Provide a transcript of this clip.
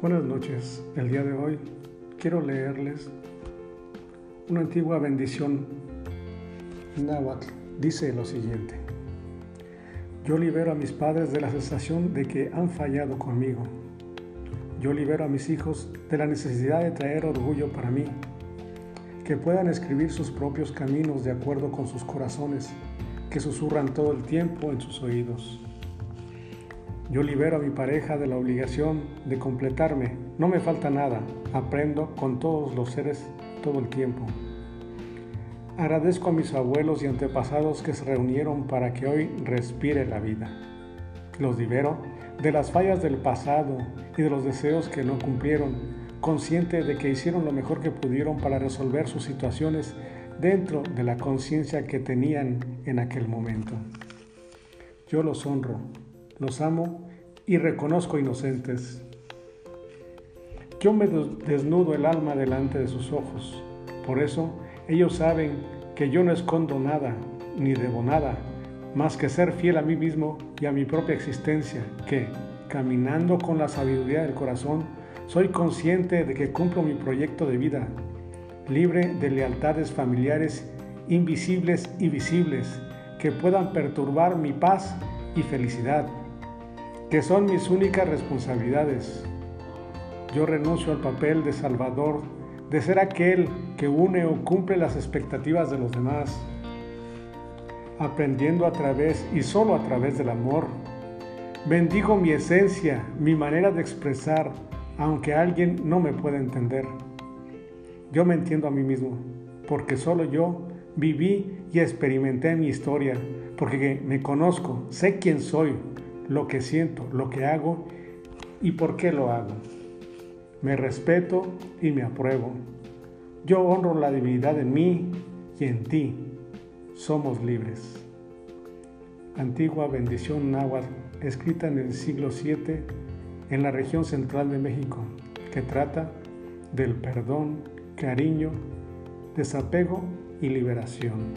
Buenas noches. El día de hoy quiero leerles una antigua bendición náhuatl. Dice lo siguiente. Yo libero a mis padres de la sensación de que han fallado conmigo. Yo libero a mis hijos de la necesidad de traer orgullo para mí. Que puedan escribir sus propios caminos de acuerdo con sus corazones, que susurran todo el tiempo en sus oídos. Yo libero a mi pareja de la obligación de completarme. No me falta nada. Aprendo con todos los seres todo el tiempo. Agradezco a mis abuelos y antepasados que se reunieron para que hoy respire la vida. Los libero de las fallas del pasado y de los deseos que no cumplieron, consciente de que hicieron lo mejor que pudieron para resolver sus situaciones dentro de la conciencia que tenían en aquel momento. Yo los honro, los amo y reconozco inocentes. Yo me desnudo el alma delante de sus ojos. Por eso ellos saben que yo no escondo nada, ni debo nada, más que ser fiel a mí mismo y a mi propia existencia, que, caminando con la sabiduría del corazón, soy consciente de que cumplo mi proyecto de vida, libre de lealtades familiares invisibles y visibles que puedan perturbar mi paz y felicidad que son mis únicas responsabilidades. Yo renuncio al papel de Salvador, de ser aquel que une o cumple las expectativas de los demás, aprendiendo a través y solo a través del amor. Bendigo mi esencia, mi manera de expresar, aunque alguien no me pueda entender. Yo me entiendo a mí mismo, porque solo yo viví y experimenté mi historia, porque me conozco, sé quién soy, lo que siento, lo que hago y por qué lo hago. Me respeto y me apruebo. Yo honro la divinidad en mí y en ti. Somos libres. Antigua bendición náhuatl escrita en el siglo VII en la región central de México, que trata del perdón, cariño, desapego y liberación.